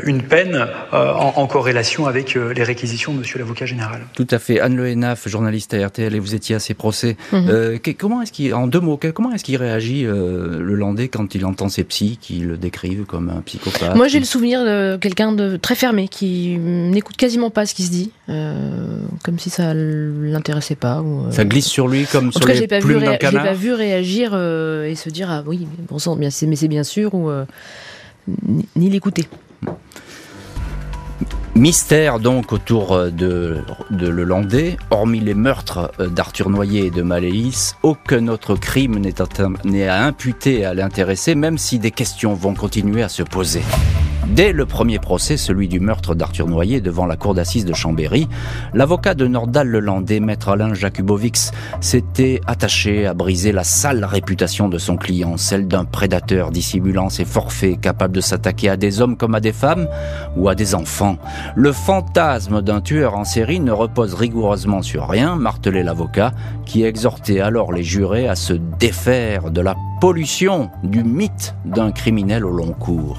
une peine en, en, corrélation avec les réquisitions de Monsieur l'avocat général. Tout à fait. Le Henaf, journaliste à RTL, et vous étiez à ses procès. Mhm. Euh, comment est-ce qu'il, en deux mots, comment est-ce qu'il réagit euh, le Landais quand il entend ses psys qui le décrivent comme un psychopathe Moi, j'ai le souvenir de quelqu'un de très fermé qui n'écoute quasiment pas ce qui se dit, euh, comme si ça l'intéressait pas. ça glisse sur lui comme sur les plumes d'un canard. l'ai pas vu réagir et se dire ah oui, bon sang, mais c'est bien sûr ou ni l'écouter. Mystère donc autour euh, de, de Le Landais. Hormis les meurtres euh, d'Arthur Noyer et de Maléis, aucun autre crime n'est à imputer à l'intéressé, même si des questions vont continuer à se poser. Dès le premier procès, celui du meurtre d'Arthur Noyer devant la cour d'assises de Chambéry, l'avocat de Nordal Lelandais, maître Alain Jakubowicz, s'était attaché à briser la sale réputation de son client, celle d'un prédateur dissimulant ses forfaits, capable de s'attaquer à des hommes comme à des femmes ou à des enfants. Le fantasme d'un tueur en série ne repose rigoureusement sur rien, martelait l'avocat, qui exhortait alors les jurés à se défaire de la pollution du mythe d'un criminel au long cours.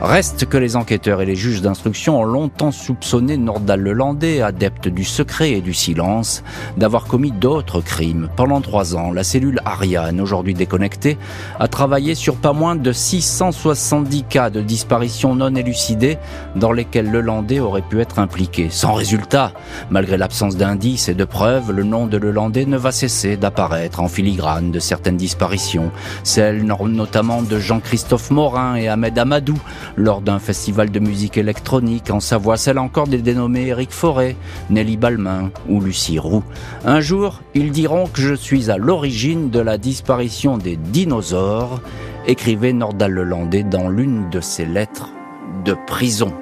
Reste que les enquêteurs et les juges d'instruction ont longtemps soupçonné Nordal Lelandais, adepte du secret et du silence, d'avoir commis d'autres crimes. Pendant trois ans, la cellule Ariane, aujourd'hui déconnectée, a travaillé sur pas moins de 670 cas de disparition non élucidées dans lesquels Lelandais aurait pu être impliqué. Sans résultat, malgré l'absence d'indices et de preuves, le nom de Lelandais ne va cesser d'apparaître en filigrane de certaines disparitions, celles notamment de Jean-Christophe Morin et Ahmed Amadou, lors d'un festival de musique électronique en Savoie, celle encore des dénommés Éric Forêt, Nelly Balmain ou Lucie Roux. Un jour, ils diront que je suis à l'origine de la disparition des dinosaures, écrivait Nordal Lelandais dans l'une de ses lettres de prison.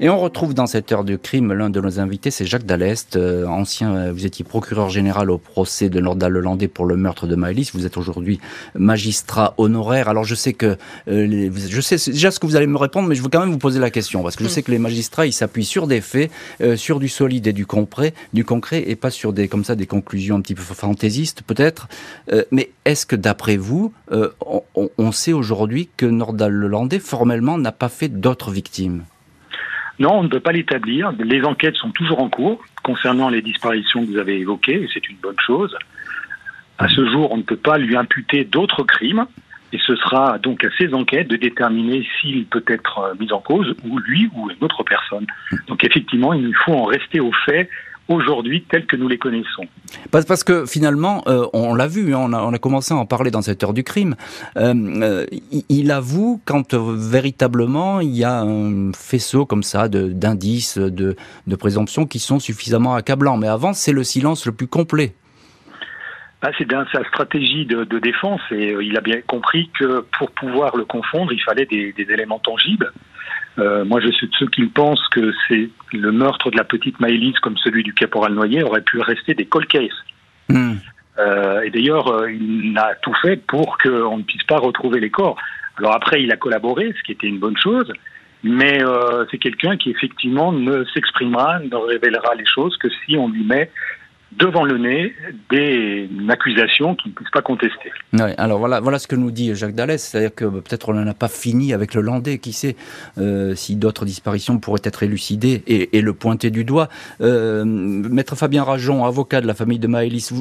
Et on retrouve dans cette heure du crime l'un de nos invités, c'est Jacques Dallest, euh, ancien, euh, vous étiez procureur général au procès de Nordal Lelandais pour le meurtre de Maëlys. Vous êtes aujourd'hui magistrat honoraire. Alors je sais que, euh, je sais déjà ce que vous allez me répondre, mais je veux quand même vous poser la question parce que je mm. sais que les magistrats ils s'appuient sur des faits, sur du solide et du concret, du concret et pas sur des comme ça des conclusions un petit peu fantaisistes peut-être. mais est-ce que d'après vous, on, on sait aujourd'hui que Nordal Lelandais formellement n'a pas fait d'autres victimes? Non, on ne peut pas l'établir. Les enquêtes sont toujours en cours concernant les disparitions que vous avez évoquées, et c'est une bonne chose. À ce jour, on ne peut pas lui imputer d'autres crimes, et ce sera donc à ces enquêtes de déterminer s'il peut être euh, mis en cause, ou lui ou une autre personne. Donc effectivement, il faut en rester aux faits aujourd'hui tels que nous les connaissons. Parce, que finalement, euh, on l'a vu, hein, on, a, commencé à en parler dans cette heure du crime, euh, euh, il avoue quand véritablement il y a un faisceau comme ça d'indices, de, de, présomptions qui sont suffisamment accablants. Mais avant, c'est le silence le plus complet. Ah, c'est sa stratégie de, défense et il a bien compris que pour pouvoir le confondre, il fallait des éléments tangibles. Euh, moi, je suis de ceux qui pensent que c'est le meurtre de la petite Maëlys, comme celui du caporal Noyer, aurait pu rester des cold cases. Hmm. Euh, et d'ailleurs, euh, il a tout fait pour qu'on ne puisse pas retrouver les corps. Alors après, il a collaboré, ce qui était une bonne chose, mais euh, c'est quelqu'un qui effectivement ne s'exprimera, ne révélera les choses que si on lui met devant le nez des accusations qu'il ne puisse pas contester. alors voilà, voilà ce que nous dit Jacques Dallès, c'est-à-dire que peut-être on n'en a pas fini avec le Landais, qui sait euh, si d'autres disparitions pourraient être élucidées et, le pointer du doigt. Euh, Maître Fabien Rajon, avocat de la famille de Maëlys,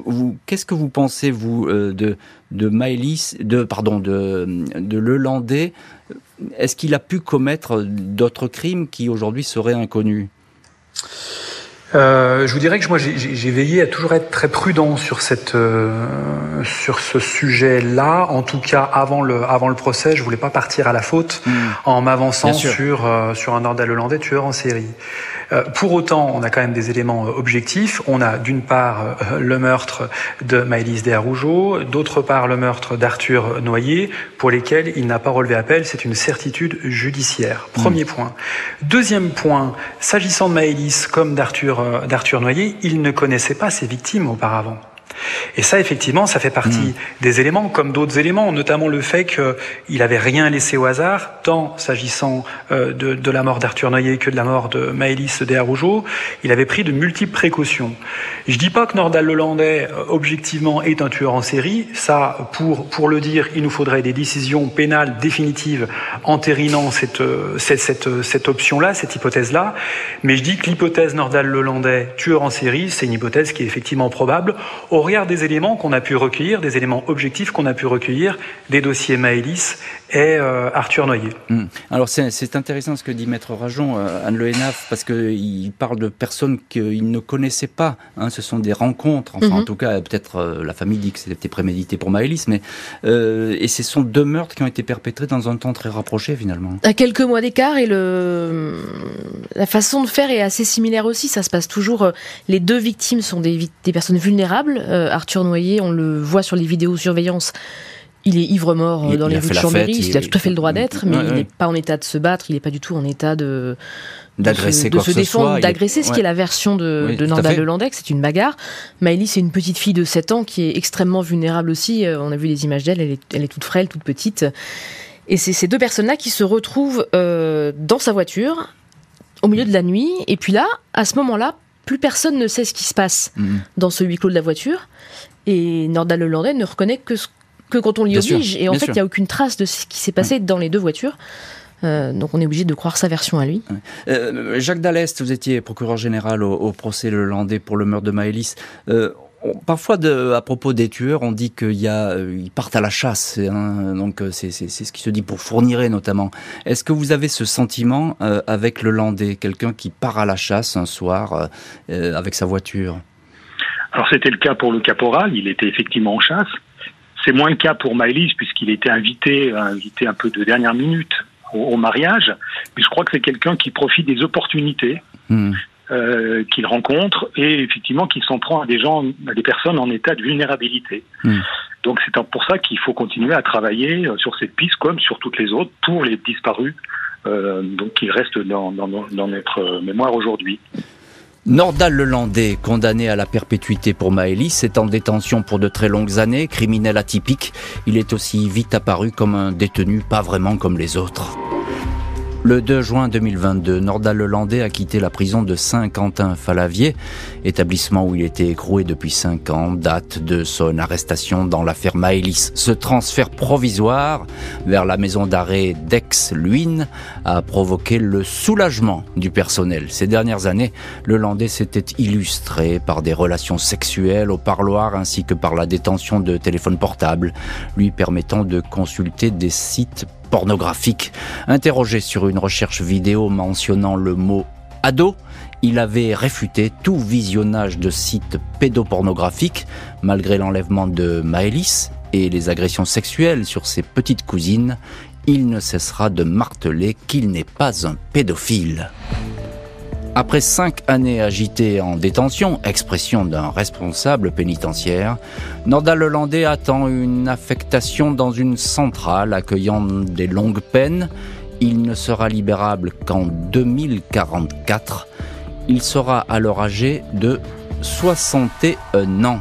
qu'est-ce que vous pensez vous euh, de de de pardon de Le Landais? Est-ce qu'il a pu commettre d'autres crimes qui aujourd'hui seraient inconnus? Euh, je vous dirais que moi j'ai veillé à toujours être très prudent sur cette euh, sur ce sujet-là. En tout cas, avant le avant le procès, je voulais pas partir à la faute hmm. en m'avançant sur euh, sur un nordal hollandais tueur en série. Euh, pour autant, on a quand même des éléments euh, objectifs. On a d'une part euh, *laughs* le meurtre de Maëlys Desarrougeau, d'autre part le meurtre d'Arthur Noyer, pour lesquels il n'a pas relevé appel. C'est une certitude judiciaire. Premier hmm. point. Deuxième point, s'agissant de Maëlys comme d'Arthur d'Arthur Noyer, il ne connaissait pas ses victimes auparavant. Et ça, effectivement, ça fait partie hmm. des éléments, comme d'autres éléments, notamment le fait qu'il n'avait rien laissé au hasard, tant s'agissant euh, de, de, la mort d'Arthur Noyer que de la mort de Maëlys Desarrougeau. Il avait pris de multiples précautions. Je dis pas que Nordal Lelandais, euh, objectivement, est un tueur en série. Ça, pour, pour le dire, il nous faudrait des décisions pénales définitives entérinant cette, euh, cette, cette, cette option-là, cette hypothèse-là. Mais je dis que l'hypothèse Nordal Lelandais, tueur en série, c'est une hypothèse qui est effectivement probable au regard des éléments qu'on a pu recueillir, des éléments objectifs qu'on a pu recueillir des dossiers Maëlys et euh, Arthur Noyer. Hmm. Alors c'est intéressant ce que dit Maître Rajon, euh, Anne Le parce qu'il parle de personnes qu'il ne connaissait pas. Hein. ce sont des rencontres, enfin en mhm. tout cas peut-être euh, la famille dit que c'était prémédité pour Maëlys, mais et ce sont deux meurtres qui ont été perpétrés dans un temps très rapproché finalement. À quelques mois d'écart et le la façon de faire est assez similaire aussi. Ça se passe toujours. Les deux victimes sont des, des personnes vulnérables. Arthur Noyer, on le voit sur les vidéos surveillance il est ivre-mort euh, dans les rues de Chambéry, il, a tout à fait le droit d'être, mais il n'est pas en état de se battre, il n'est pas du tout en état de d'agresser de se, défendre, d'agresser, ce qui est la version de, de Nanda Lelandais, c'est une bagarre. Maëlys, c'est une petite fille de 7 ans qui est extrêmement vulnérable aussi. Euh, on a vu les images d'elle, elle est, elle est toute frêle, toute petite. Et c'est ces deux personnes-là qui se retrouvent euh, dans sa voiture, au milieu de la nuit. Et puis là, à ce moment-là, plus personne ne sait ce qui se passe mhm. dans ce huis clos de la voiture. Et Nordal Lelandais ne reconnaît que ce que quand on l'y oblige. et en fait, il n'y a aucune trace de ce qui s'est passé dans les deux voitures. Euh, donc on est obligé de croire sa version à lui. Euh, Jacques Dallest, vous étiez procureur général au, procès Le Landais pour le meurtre de Maëlys. Euh, parfois, de, à propos des tueurs, on dit qu'ils ils partent à la chasse. Hein, donc c'est ce qui se dit pour Fourniret notamment. Est-ce que vous avez ce sentiment avec Le Landais, quelqu'un qui part à la chasse un soir avec sa voiture? Alors c'était le cas pour le caporal, il était effectivement en chasse. C'est moins le cas pour Maëlys puisqu'il était invité, invité un peu de dernière minute au, mariage. Mais je crois que c'est quelqu'un qui profite des opportunités hmm. Euh, qu'il rencontre et effectivement qui s'en prend à des gens, à des personnes en état de vulnérabilité. Hmm. Donc c'est pour ça qu'il faut continuer à travailler euh, sur cette piste comme sur toutes les autres pour les disparus, euh, donc qui restent dans, dans, dans notre mémoire aujourd'hui. Nordal Lelandais, condamné à la perpétuité pour Maëlys, est en détention pour de très longues années, criminel atypique. Il est aussi vite apparu comme un détenu pas vraiment comme les autres. Le 2 juin 2022, Nordal Lelandais a quitté la prison de Saint-Quentin-Falavier, établissement où il était écroué depuis 5 ans, date de son arrestation dans l'affaire Maëlys. Ce transfert provisoire vers la maison d'arrêt d'Aix-Luynes a provoqué le soulagement du personnel. Ces dernières années, le Landais s'était illustré par des relations sexuelles au parloir ainsi que par la détention de téléphones portables, lui permettant de consulter des sites pornographique. Interrogé sur une recherche vidéo mentionnant le mot ado, il avait réfuté tout visionnage de sites pédopornographiques, malgré l'enlèvement de Maëlys et les agressions sexuelles sur ses petites cousines. Il ne cessera de marteler qu'il n'est pas un pédophile. Après cinq années agitées en détention, expression d'un responsable pénitentiaire, Nordal Hollandais attend une affectation dans une centrale accueillant des longues peines. Il ne sera libérable qu'en 2044. Il sera alors âgé de 61 ans.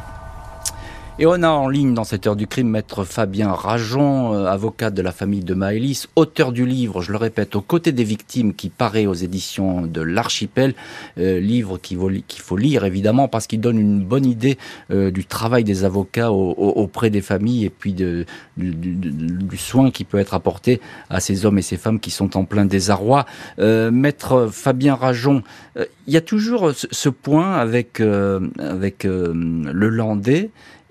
Et on a en ligne dans cette heure du crime maître Fabien Rajon, euh, avocat de la famille de Maëlys, auteur du livre, je le répète, aux côtés des victimes qui paraît aux éditions de l'Archipel, euh, livre qu'il faut, lire évidemment parce qu'il donne une bonne idée euh, du travail des avocats auprès des familles et puis de, du, soin qui peut être apporté à ces hommes et ces femmes qui sont en plein désarroi. maître Fabien Rajon, il y a toujours ce, point avec, avec le Landais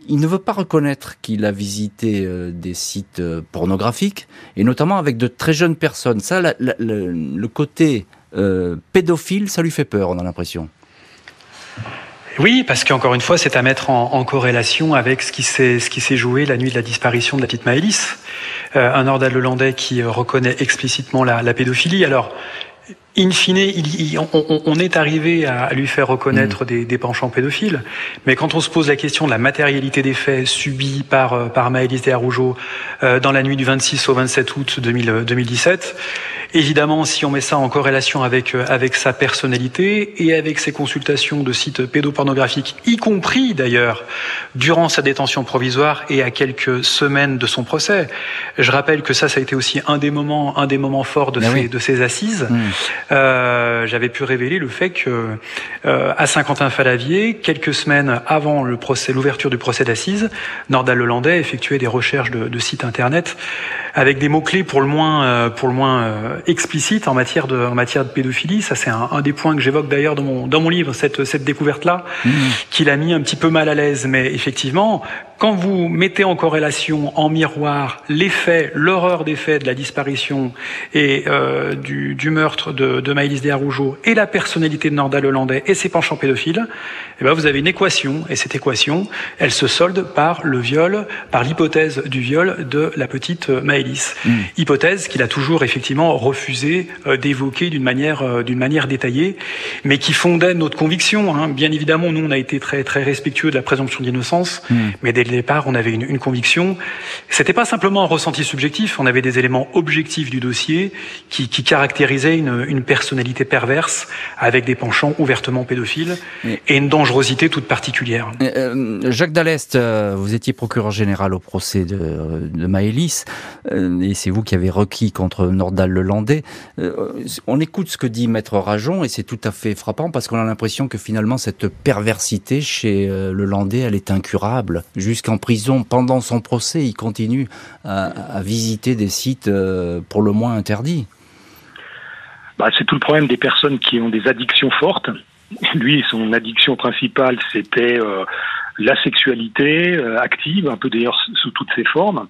il ne veut pas reconnaître qu'il a visité euh, des sites euh, pornographiques, et notamment avec de très jeunes personnes. Ça, le, côté euh, pédophile, ça lui fait peur, on a l'impression. Oui, parce qu'encore une fois, c'est à mettre en, corrélation avec ce qui s'est joué la nuit de la disparition de la petite Maëlys, un ordal hollandais qui reconnaît explicitement la, la pédophilie. Alors, in fine, on, est arrivé à, lui faire reconnaître mm. des, penchants pédophiles, mais quand on se pose la question de la matérialité des faits subis par, euh, par Maëlys de euh, dans la nuit du 26 au 27 août 2017, évidemment, si on met ça en corrélation avec, euh, avec sa personnalité et avec ses consultations de sites pédopornographiques, y compris d'ailleurs durant sa détention provisoire et à quelques semaines de son procès, je rappelle que ça, ça a été aussi un des moments, un des moments forts de, ces, de ces assises. Mm. Euh, j'avais pu révéler le fait que euh, à Saint-Quentin-Falavier, quelques semaines avant l'ouverture du procès d'assises, Nordal Lelandais effectuait des recherches de sites internet avec des mots clés pour le moins, euh, pour le moins euh, explicites en matière de, en matière de pédophilie. Ça, c'est un, un, des points que j'évoque d'ailleurs dans mon, dans mon livre, cette, cette découverte-là, mmh. qui l'a mis un petit peu mal à l'aise. Mais effectivement, quand vous mettez en corrélation, en miroir, les faits, l'horreur des faits de la disparition et euh, du, du, meurtre de, de Maëlys Desarrougeau et la personnalité de Nordal Hollandais et ses penchants pédophiles, eh ben vous avez une équation, et cette équation, elle se solde par le viol, par l'hypothèse du viol de la petite Maëlys. Mm. Hypothèse qu'il a toujours effectivement refusé euh, d'évoquer d'une manière, euh, d'une manière détaillée, mais qui fondait notre conviction. Hein. Bien évidemment, nous, on a été très, très respectueux de la présomption d'innocence, mm. mais dès départ, on avait une, une conviction. C'était pas simplement un ressenti subjectif, on avait des éléments objectifs du dossier qui, qui caractérisaient une, une, personnalité perverse avec des penchants ouvertement pédophiles et une dangerosité toute particulière. Euh, Jacques Dallest, vous étiez procureur général au procès de, de Maëlys et c'est vous qui avez requis contre Nordal Lelandais. on écoute ce que dit Maître Rajon et c'est tout à fait frappant parce qu'on a l'impression que finalement cette perversité chez le Landais, elle est incurable jusqu'en prison pendant son procès, il continue à, visiter des sites euh, pour le moins interdits. Bah, c'est tout le problème des personnes qui ont des addictions fortes. Lui, son addiction principale, c'était euh, la sexualité euh, active, un peu d'ailleurs sous toutes ses formes,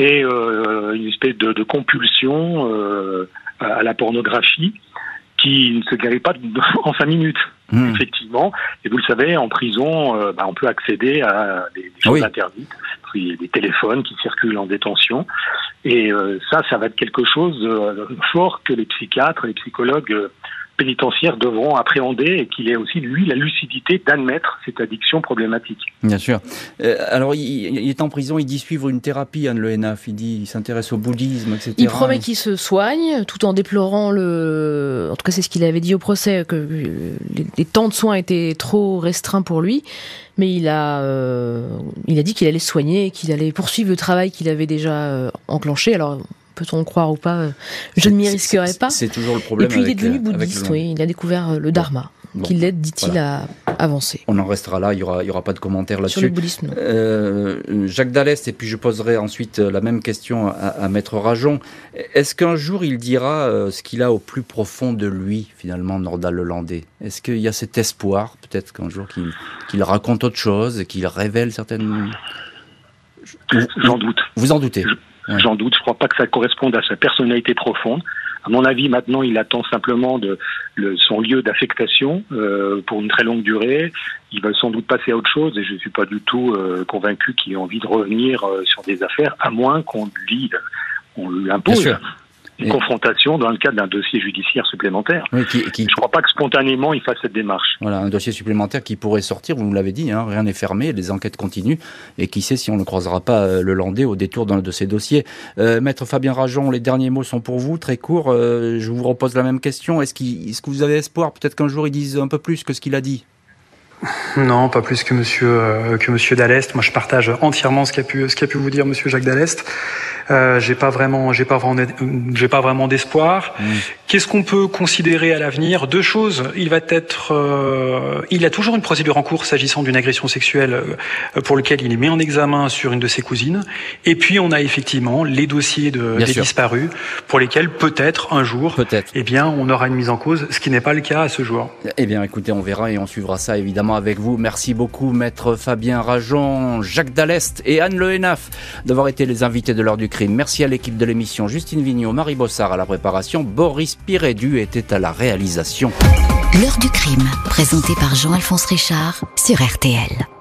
et une espèce de, de compulsion à la pornographie qui ne se guérit pas *laughs* en cinq minutes. Hmm. Effectivement, et vous le savez, en prison, euh, bah, on peut accéder à des, choses interdites, des téléphones qui circulent en détention, et euh, ça, ça va être quelque chose de fort que les psychiatres, les psychologues pénitentiaires devront appréhender et qu'il ait aussi, lui, la lucidité d'admettre cette addiction problématique. Bien sûr. Euh, alors, il, est en prison, il dit suivre une thérapie, Anne Le Henaf. Il dit il s'intéresse au bouddhisme, etc. Il promet qu'il se soigne, tout en déplorant le. En tout cas, c'est ce qu'il avait dit au procès, que les, temps de soins étaient trop restreints pour lui. Mais il a, euh, il a dit qu'il allait se soigner, qu'il allait poursuivre le travail qu'il avait déjà euh, enclenché. Alors, peut-on croire ou pas, je ne m'y risquerai pas. C'est toujours le problème. Et puis il est devenu bouddhiste, oui, il a découvert euh, le dharma. qui l'aide, dit-il, à avancer. On en restera là, il n'y aura, y aura pas de commentaires là-dessus. Sur le bouddhisme, euh, Jacques Dallest, et puis je poserai ensuite euh, la même question à, Maître Rajon. Est-ce qu'un jour il dira ce qu'il a au plus profond de lui, finalement, Nordal Lelandais? Est-ce qu'il y a cet espoir, peut-être qu'un jour qu'il raconte autre chose, qu'il révèle certaines... J'en doute. Vous en doutez? J'en doute. Je crois pas que ça corresponde à sa personnalité profonde. À mon avis, maintenant, il attend simplement de, le, son lieu d'affectation euh, pour une très longue durée. Il va sans doute passer à autre chose et je ne suis pas du tout euh, convaincu qu'il ait envie de revenir euh, sur des affaires, à moins qu'on lui, on lui impose une confrontation dans le cadre d'un dossier judiciaire supplémentaire. Je ne crois pas que spontanément il fasse cette démarche. Voilà, un dossier supplémentaire qui pourrait sortir, vous l'avez dit, hein, rien n'est fermé, les enquêtes continuent, et qui sait si on ne croisera pas euh, le Landais au détour d'un de ces dossiers. Euh, Maître Fabien Rajon, les derniers mots sont pour vous, très courts. Euh, je vous repose la même question. Est-ce, est que vous avez espoir peut-être qu'un jour il dise un peu plus que ce qu'il a dit? Non, pas plus que Monsieur euh, que Monsieur Dallest. Moi, je partage entièrement ce qu'a pu ce qu'a pu vous dire Monsieur Jacques Dallest. Euh, j'ai pas vraiment, j'ai pas vraiment, j'ai pas vraiment d'espoir. Mmh. Qu'est-ce qu'on peut considérer à l'avenir? Deux choses. Il va être, euh, il a toujours une procédure en cours s'agissant d'une agression sexuelle euh, pour lequel il est mis en examen sur une de ses cousines. Et puis on a effectivement les dossiers de, des disparus pour lesquels peut-être un jour, peut-être, eh bien, on aura une mise en cause, ce qui n'est pas le cas à ce jour. Eh bien, écoutez, on verra et on suivra ça évidemment avec vous. Merci beaucoup, maître Fabien Rajon, Jacques Dallest et Anne Lehenaf d'avoir été les invités de l'heure du crime. Merci à l'équipe de l'émission, Justine Vignot, Marie Bossard à la préparation, Boris Pirédu était à la réalisation. L'heure du crime, présenté par Jean-Alphonse Richard sur RTL.